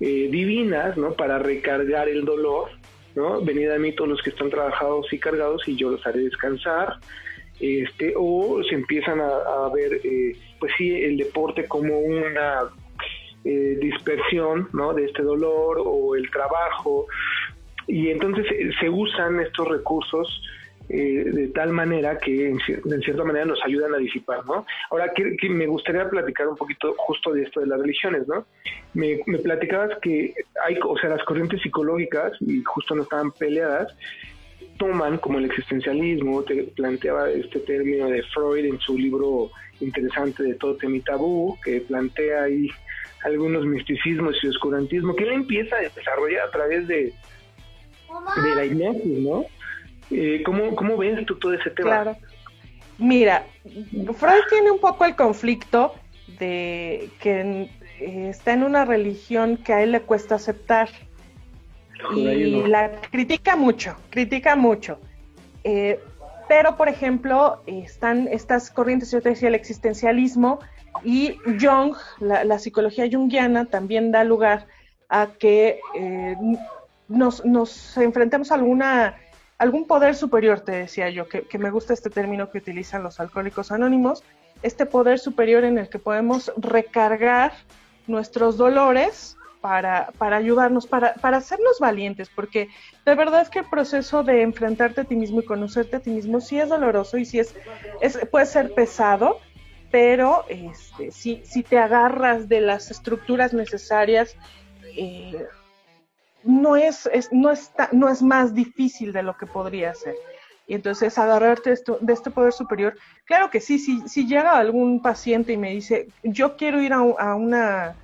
eh, divinas, ¿no? Para recargar el dolor, ¿no? Venid a mí todos los que están trabajados y cargados y yo los haré descansar. Este, o se empiezan a, ver, eh, pues sí, el deporte como una eh, dispersión, ¿no? De este dolor o el trabajo, y entonces se usan estos recursos eh, de tal manera que en, cierta manera nos ayudan a disipar, ¿no? Ahora, que, me gustaría platicar un poquito justo de esto de las religiones, ¿no? Me, platicabas que hay, o sea, las corrientes psicológicas, y justo no estaban peleadas, toman como el existencialismo, te planteaba este término de Freud en su libro interesante de Todo mi Tabú, que plantea ahí algunos misticismos y oscurantismo, que él empieza a desarrollar a través de, de la hipnosis, ¿no? Eh, ¿cómo, ¿Cómo ves tú todo ese tema? Claro. Mira, Freud tiene un poco el conflicto de que eh, está en una religión que a él le cuesta aceptar y la critica mucho, critica mucho. Eh, pero, por ejemplo, están estas corrientes, yo te decía, el existencialismo y Jung, la, psicología junguiana, también da lugar a que nos, nos enfrentemos a alguna algún poder superior, te decía yo, que, me gusta este término que utilizan los alcohólicos anónimos, este poder superior en el que podemos recargar nuestros dolores para, para ayudarnos, para, para hacernos valientes, porque de verdad es que el proceso de enfrentarte a ti mismo y conocerte a ti mismo sí es doloroso y sí es, es puede ser pesado, pero este, si, si te agarras de las estructuras necesarias, eh, no es, no, está, no es más difícil de lo que podría ser. Y entonces agarrarte esto, de este poder superior, claro que sí, si, si llega algún paciente y me dice, yo quiero ir a, una,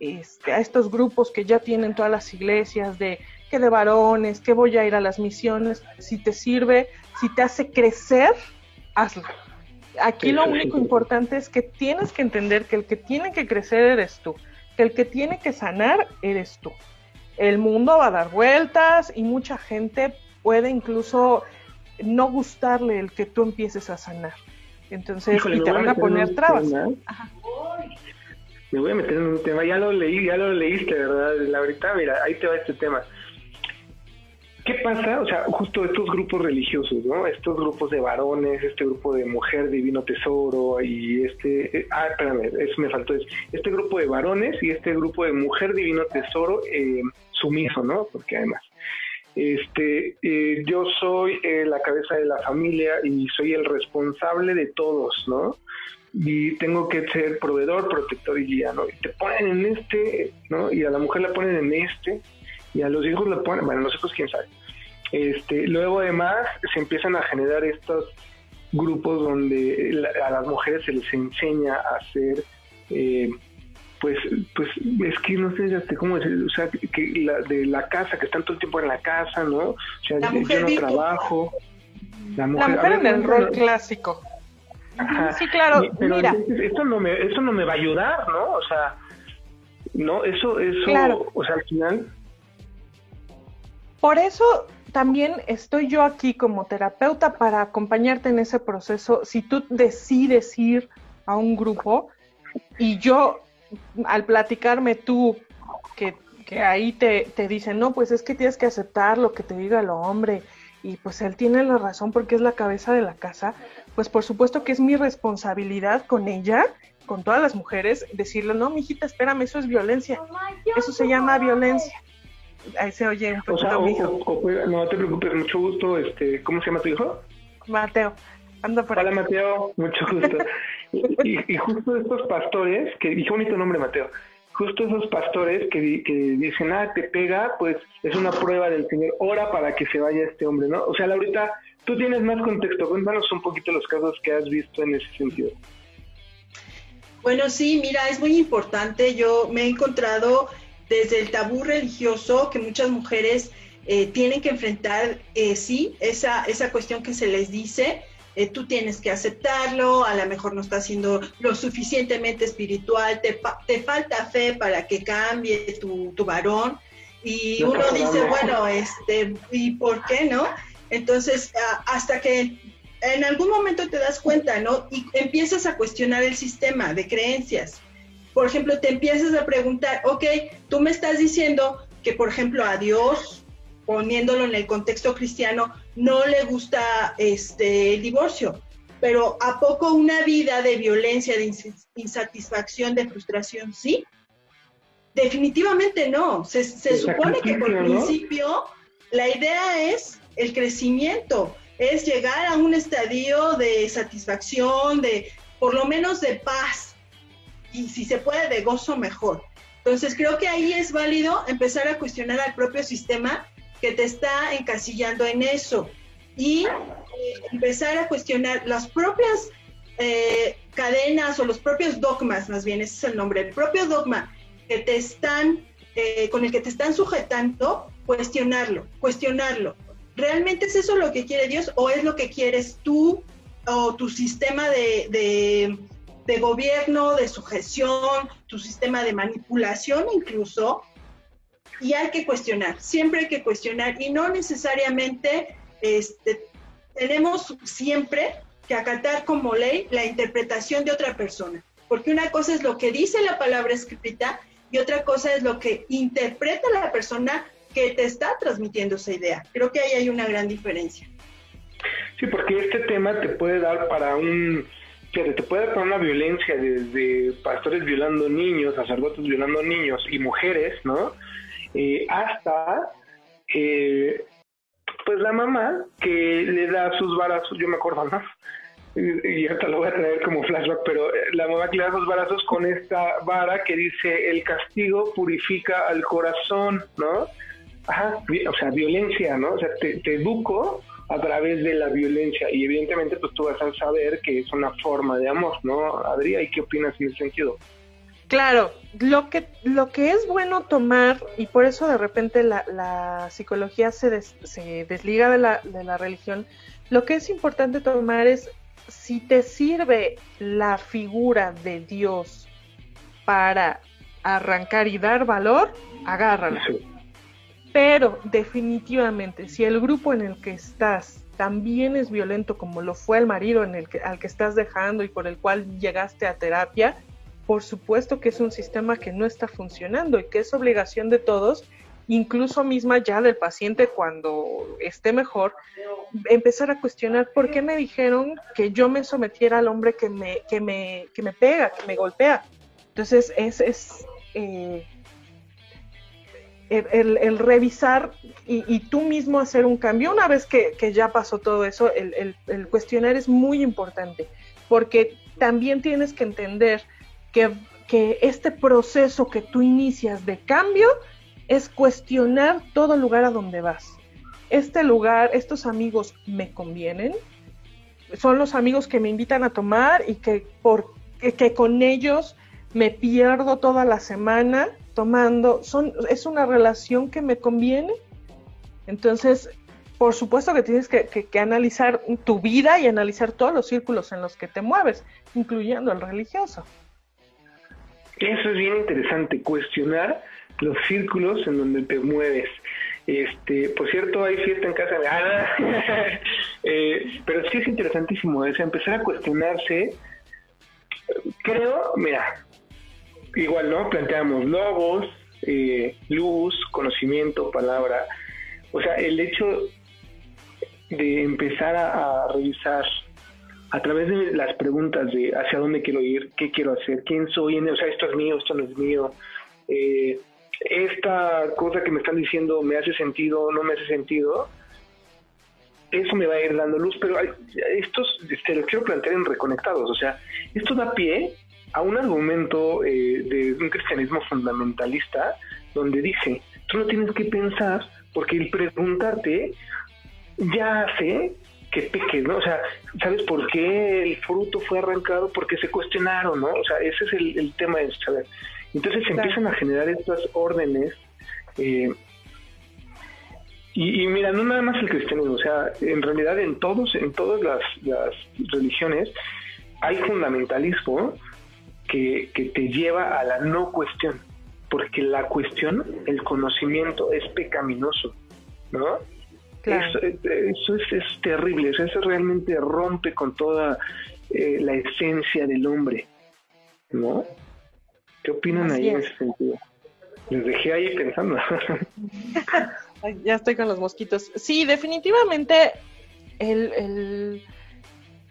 este, a estos grupos que ya tienen todas las iglesias de que de varones, que voy a ir a las misiones, si te sirve, si te hace crecer, hazlo. Aquí lo único importante es que tienes que entender que el que tiene que crecer eres tú, que el que tiene que sanar eres tú el mundo va a dar vueltas y mucha gente puede incluso no gustarle el que tú empieces a sanar. Entonces, y te van a, poner trabas. Me voy a meter en un tema, ya lo leí, ya lo leíste, ¿verdad? Laurita, mira, ahí te va este tema. ¿Qué pasa? O sea, justo estos grupos religiosos, ¿no? Estos grupos de varones, este grupo de mujer divino tesoro y este... Eh, ah, espérame, eso me faltó. Es, este grupo de varones y este grupo de mujer divino tesoro eh, sumiso, ¿no? Porque además... Este, eh, yo soy la cabeza de la familia y soy el responsable de todos, ¿no? Y tengo que ser proveedor, protector y guía, ¿no? Y te ponen en este, ¿no? Y a la mujer la ponen en este, y a los hijos la ponen, bueno, los hijos quién sabe. Este, luego además se empiezan a generar estos grupos donde a las mujeres se les enseña a hacer, eh, pues, pues es que no sé cómo decir, o sea, que la, de la casa, que están todo el tiempo en la casa, ¿no? O sea, yo no trabajo. La mujer, en el rol clásico. Sí, claro, pero mira. Esto no, me, esto no me va a ayudar, ¿no? O sea, no, eso, eso, o sea, al final por eso también estoy yo aquí como terapeuta para acompañarte en ese proceso. Si tú decides ir a un grupo y yo, al platicarme tú, que, ahí te, te dicen, no, pues es que tienes que aceptar lo que te diga el hombre y pues él tiene la razón porque es la cabeza de la casa, pues por supuesto que es mi responsabilidad con ella, con todas las mujeres, decirle, no, mijita, espérame, eso es violencia, eso se llama violencia ahí se oye un poquito mi hijo. no te preocupes, mucho gusto. Este, ¿Cómo se llama tu hijo? Mateo. Anda por Hola, Mateo, mucho gusto. y, justo estos pastores, que dije bonito nombre, Mateo, justo esos pastores que, que dicen, ah, te pega, pues es una prueba del Señor, ora para que se vaya este hombre, ¿no? O sea, Laurita, tú tienes más contexto, cuéntanos un poquito los casos que has visto en ese sentido. Bueno, sí, mira, es muy importante. Yo me he encontrado desde el tabú religioso que muchas mujeres eh, tienen que enfrentar, eh, sí, esa, esa cuestión que se les dice, eh, tú tienes que aceptarlo, a lo mejor no estás siendo lo suficientemente espiritual, te, te falta fe para que cambie tu, tu varón. Y uno dice, bueno, este, ¿y por qué no? Entonces, hasta que en algún momento te das cuenta, ¿no? Y empiezas a cuestionar el sistema de creencias por ejemplo, te empiezas a preguntar, ok, tú me estás diciendo que, por ejemplo, a Dios, poniéndolo en el contexto cristiano, no le gusta este el divorcio. pero ¿a poco una vida de violencia, de insatisfacción, de frustración, sí? Definitivamente no. Se, supone que por principio la idea es el crecimiento, es llegar a un estadio de satisfacción, de por lo menos de paz, y si se puede de gozo mejor. Entonces creo que ahí es válido empezar a cuestionar al propio sistema que te está encasillando en eso y eh, empezar a cuestionar las propias eh, cadenas o los propios dogmas, más bien ese es el nombre, el propio dogma que te están, eh, con el que te están sujetando, cuestionarlo, cuestionarlo. ¿Realmente es eso lo que quiere Dios o es lo que quieres tú o tu sistema de de gobierno, de sujeción, tu sistema de manipulación incluso, y hay que cuestionar, siempre hay que cuestionar y no necesariamente este, tenemos siempre que acatar como ley la interpretación de otra persona, porque una cosa es lo que dice la palabra escrita y otra cosa es lo que interpreta la persona que te está transmitiendo esa idea. Creo que ahí hay una gran diferencia. Sí, porque este tema te puede dar para un que te puede dar una violencia desde pastores violando niños, sacerdotes violando niños y mujeres, ¿no? Eh, hasta eh, pues la mamá que le da sus barazos, yo me acuerdo más, y, hasta lo voy a traer como flashback, pero eh, la mamá que le da sus barazos con esta vara que dice el castigo purifica al corazón, ¿no? Ajá, o sea, violencia, ¿no? O sea, te, educo a través de la violencia y evidentemente pues tú vas a saber que es una forma de amor, ¿no? Adrián, ¿y qué opinas en ese sentido? Claro, lo que, lo que es bueno tomar, y por eso de repente la, psicología se, se desliga de la, de la religión, lo que es importante tomar es si te sirve la figura de Dios para arrancar y dar valor, agárrala. Pero definitivamente, si el grupo en el que estás también es violento como lo fue el marido en el que, al que estás dejando y por el cual llegaste a terapia, por supuesto que es un sistema que no está funcionando y que es obligación de todos, incluso misma ya del paciente cuando esté mejor, empezar a cuestionar por qué me dijeron que yo me sometiera al hombre que me, que me, que me pega, que me golpea. Entonces es, es eh, el, revisar y, tú mismo hacer un cambio. Una vez que, ya pasó todo eso, el, el, cuestionar es muy importante, porque también tienes que entender que, que este proceso que tú inicias de cambio es cuestionar todo lugar a donde vas. Este lugar, estos amigos me convienen, son los amigos que me invitan a tomar y que, por, que con ellos me pierdo toda la semana tomando, son, es una relación que me conviene. Entonces, por supuesto que tienes que, analizar tu vida y analizar todos los círculos en los que te mueves, incluyendo el religioso. Eso es bien interesante, cuestionar los círculos en donde te mueves. Este, por cierto, hay fiesta en casa de Ana, eh, pero sí es interesantísimo, es empezar a cuestionarse. Creo, mira, igual, ¿no? Planteamos logos, eh, luz, conocimiento, palabra. O sea, el hecho de empezar a, revisar a través de las preguntas de hacia dónde quiero ir, qué quiero hacer, quién soy, o sea, esto es mío, esto no es mío, eh, esta cosa que me están diciendo me hace sentido, no me hace sentido, eso me va a ir dando luz, pero estos, te lo quiero plantear en reconectados, o sea, esto da pie a un argumento eh, de un cristianismo fundamentalista donde dice, tú no tienes que pensar porque el preguntarte ya hace que peques, ¿no? O sea, ¿sabes por qué el fruto fue arrancado? Porque se cuestionaron, ¿no? O sea, ese es el, tema de saber. Entonces se empiezan a generar estas órdenes eh, y, mira, no nada más el cristianismo, o sea, en realidad en todos, en todas las, las religiones hay fundamentalismo que, te lleva a la no cuestión, porque la cuestión, el conocimiento es pecaminoso, ¿no? Eso, es, terrible, eso, realmente rompe con toda eh, la esencia del hombre, ¿no? ¿Qué opinan ahí en ese sentido? Les dejé ahí pensando. ya estoy con los mosquitos. Sí, definitivamente el,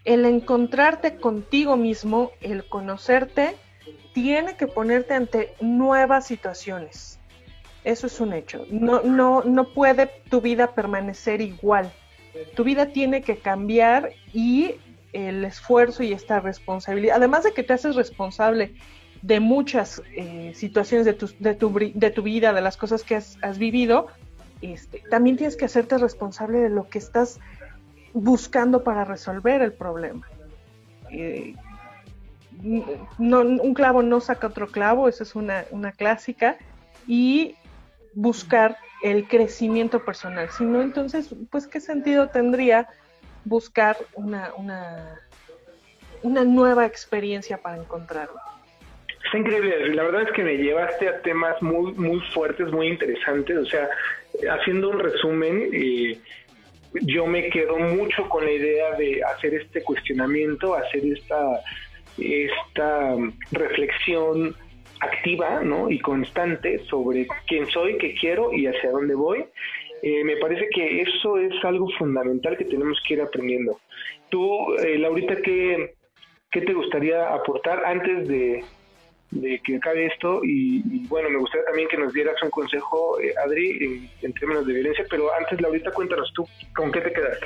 el encontrarte contigo mismo, el conocerte, tiene que ponerte ante nuevas situaciones. Eso es un hecho. No, no, no puede tu vida permanecer igual. Tu vida tiene que cambiar y el esfuerzo y esta responsabilidad, además de que te haces responsable de muchas eh, situaciones de tu, de, tu, de tu vida, de las cosas que has, vivido, este, también tienes que hacerte responsable de lo que estás buscando para resolver el problema. Eh, no, un clavo no saca otro clavo, esa es una, una clásica, y buscar el crecimiento personal. Si no, entonces, pues, ¿qué sentido tendría buscar una, una, una nueva experiencia para encontrarlo? Está increíble, la verdad es que me llevaste a temas muy, muy fuertes, muy interesantes, o sea, haciendo un resumen, eh, yo me quedo mucho con la idea de hacer este cuestionamiento, hacer esta, esta reflexión activa ¿no? y constante sobre quién soy, qué quiero y hacia dónde voy. Eh, me parece que eso es algo fundamental que tenemos que ir aprendiendo. Tú, eh, Laurita, ¿qué, ¿qué te gustaría aportar antes de, de que acabe esto y, bueno, me gustaría también que nos dieras un consejo, eh, Adri, en, términos de violencia, pero antes, Laurita, cuéntanos tú, ¿con qué te quedas?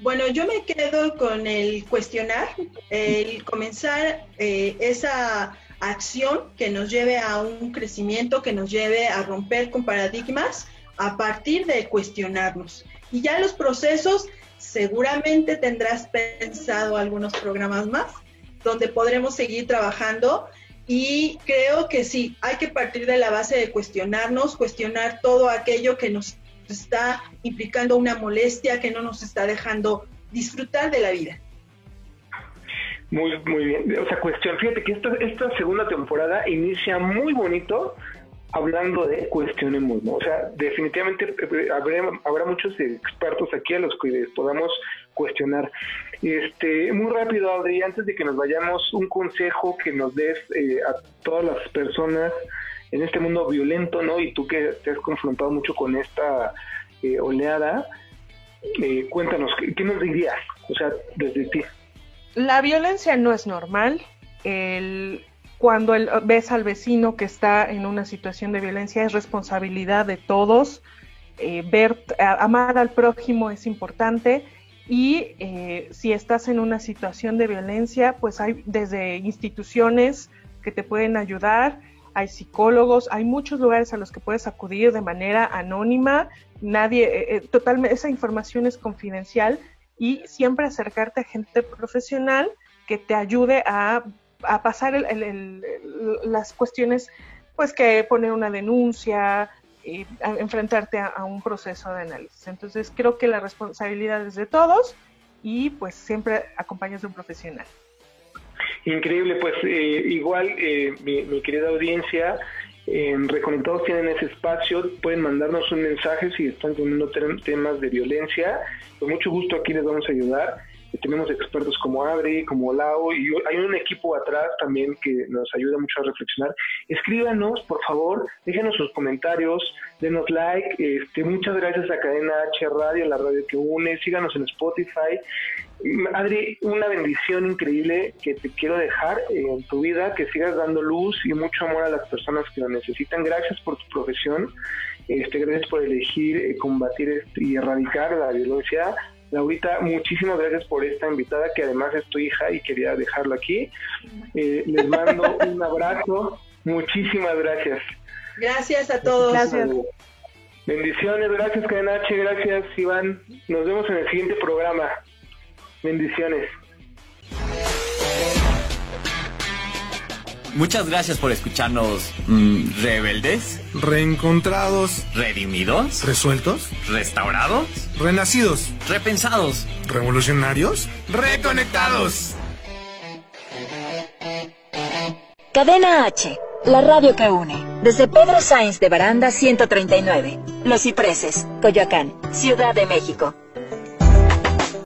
Bueno, yo me quedo con el cuestionar, el comenzar eh, esa acción que nos lleve a un crecimiento, que nos lleve a romper con paradigmas a partir de cuestionarnos. Y ya los procesos, seguramente tendrás pensado algunos programas más donde podremos seguir trabajando y creo que sí, hay que partir de la base de cuestionarnos, cuestionar todo aquello que nos está implicando una molestia, que no nos está dejando disfrutar de la vida. Muy, muy bien. O sea, cuestión, fíjate que esta, esta segunda temporada inicia muy bonito hablando de cuestionemos. O sea, definitivamente eh, habrá, habrá muchos expertos aquí a los que podamos cuestionar. Este, muy rápido, Adri, antes de que nos vayamos, un consejo que nos des eh, a todas las personas en este mundo violento, ¿no? Y tú que te has confrontado mucho con esta eh, oleada, eh, cuéntanos, ¿qué, nos dirías? O sea, desde ti. La violencia no es normal. El, cuando ves al vecino que está en una situación de violencia es responsabilidad de todos. ver, amar al prójimo es importante y eh, si estás en una situación de violencia, pues hay desde instituciones que te pueden ayudar, hay psicólogos, hay muchos lugares a los que puedes acudir de manera anónima, nadie, eh, eh, totalmente, esa información es confidencial y siempre acercarte a gente profesional que te ayude a, a pasar las cuestiones, pues que poner una denuncia, y enfrentarte a, un proceso de análisis. Entonces creo que la responsabilidad es de todos y pues siempre acompañas de un profesional. Increíble, pues eh, igual eh, mi, querida audiencia, en Reconectados tienen ese espacio, pueden mandarnos un mensaje si están teniendo temas de violencia, con mucho gusto aquí les vamos a ayudar tenemos expertos como Adri, como Lau, y hay un equipo atrás también que nos ayuda mucho a reflexionar. Escríbanos, por favor, déjenos sus comentarios, denos like, este, muchas gracias a Cadena H Radio, la radio que une, síganos en Spotify. Adri, una bendición increíble que te quiero dejar en tu vida, que sigas dando luz y mucho amor a las personas que lo necesitan. Gracias por tu profesión, este, gracias por elegir eh, combatir y erradicar la violencia Laurita, muchísimas gracias por esta invitada que además es tu hija y quería dejarlo aquí. Eh, les mando un abrazo. Muchísimas gracias. Gracias a todos. Gracias. Bendiciones, gracias Cadena gracias Iván. Nos vemos en el siguiente programa. Bendiciones. Muchas gracias por escucharnos. Mm, ¿Rebeldes? ¿Reencontrados? ¿Redimidos? ¿Resueltos? ¿Restaurados? ¿Renacidos? ¿Repensados? ¿Revolucionarios? ¡Reconectados! Cadena H, la radio que une. Desde Pedro Sainz de Baranda 139, Los Cipreses, Coyoacán, Ciudad de México.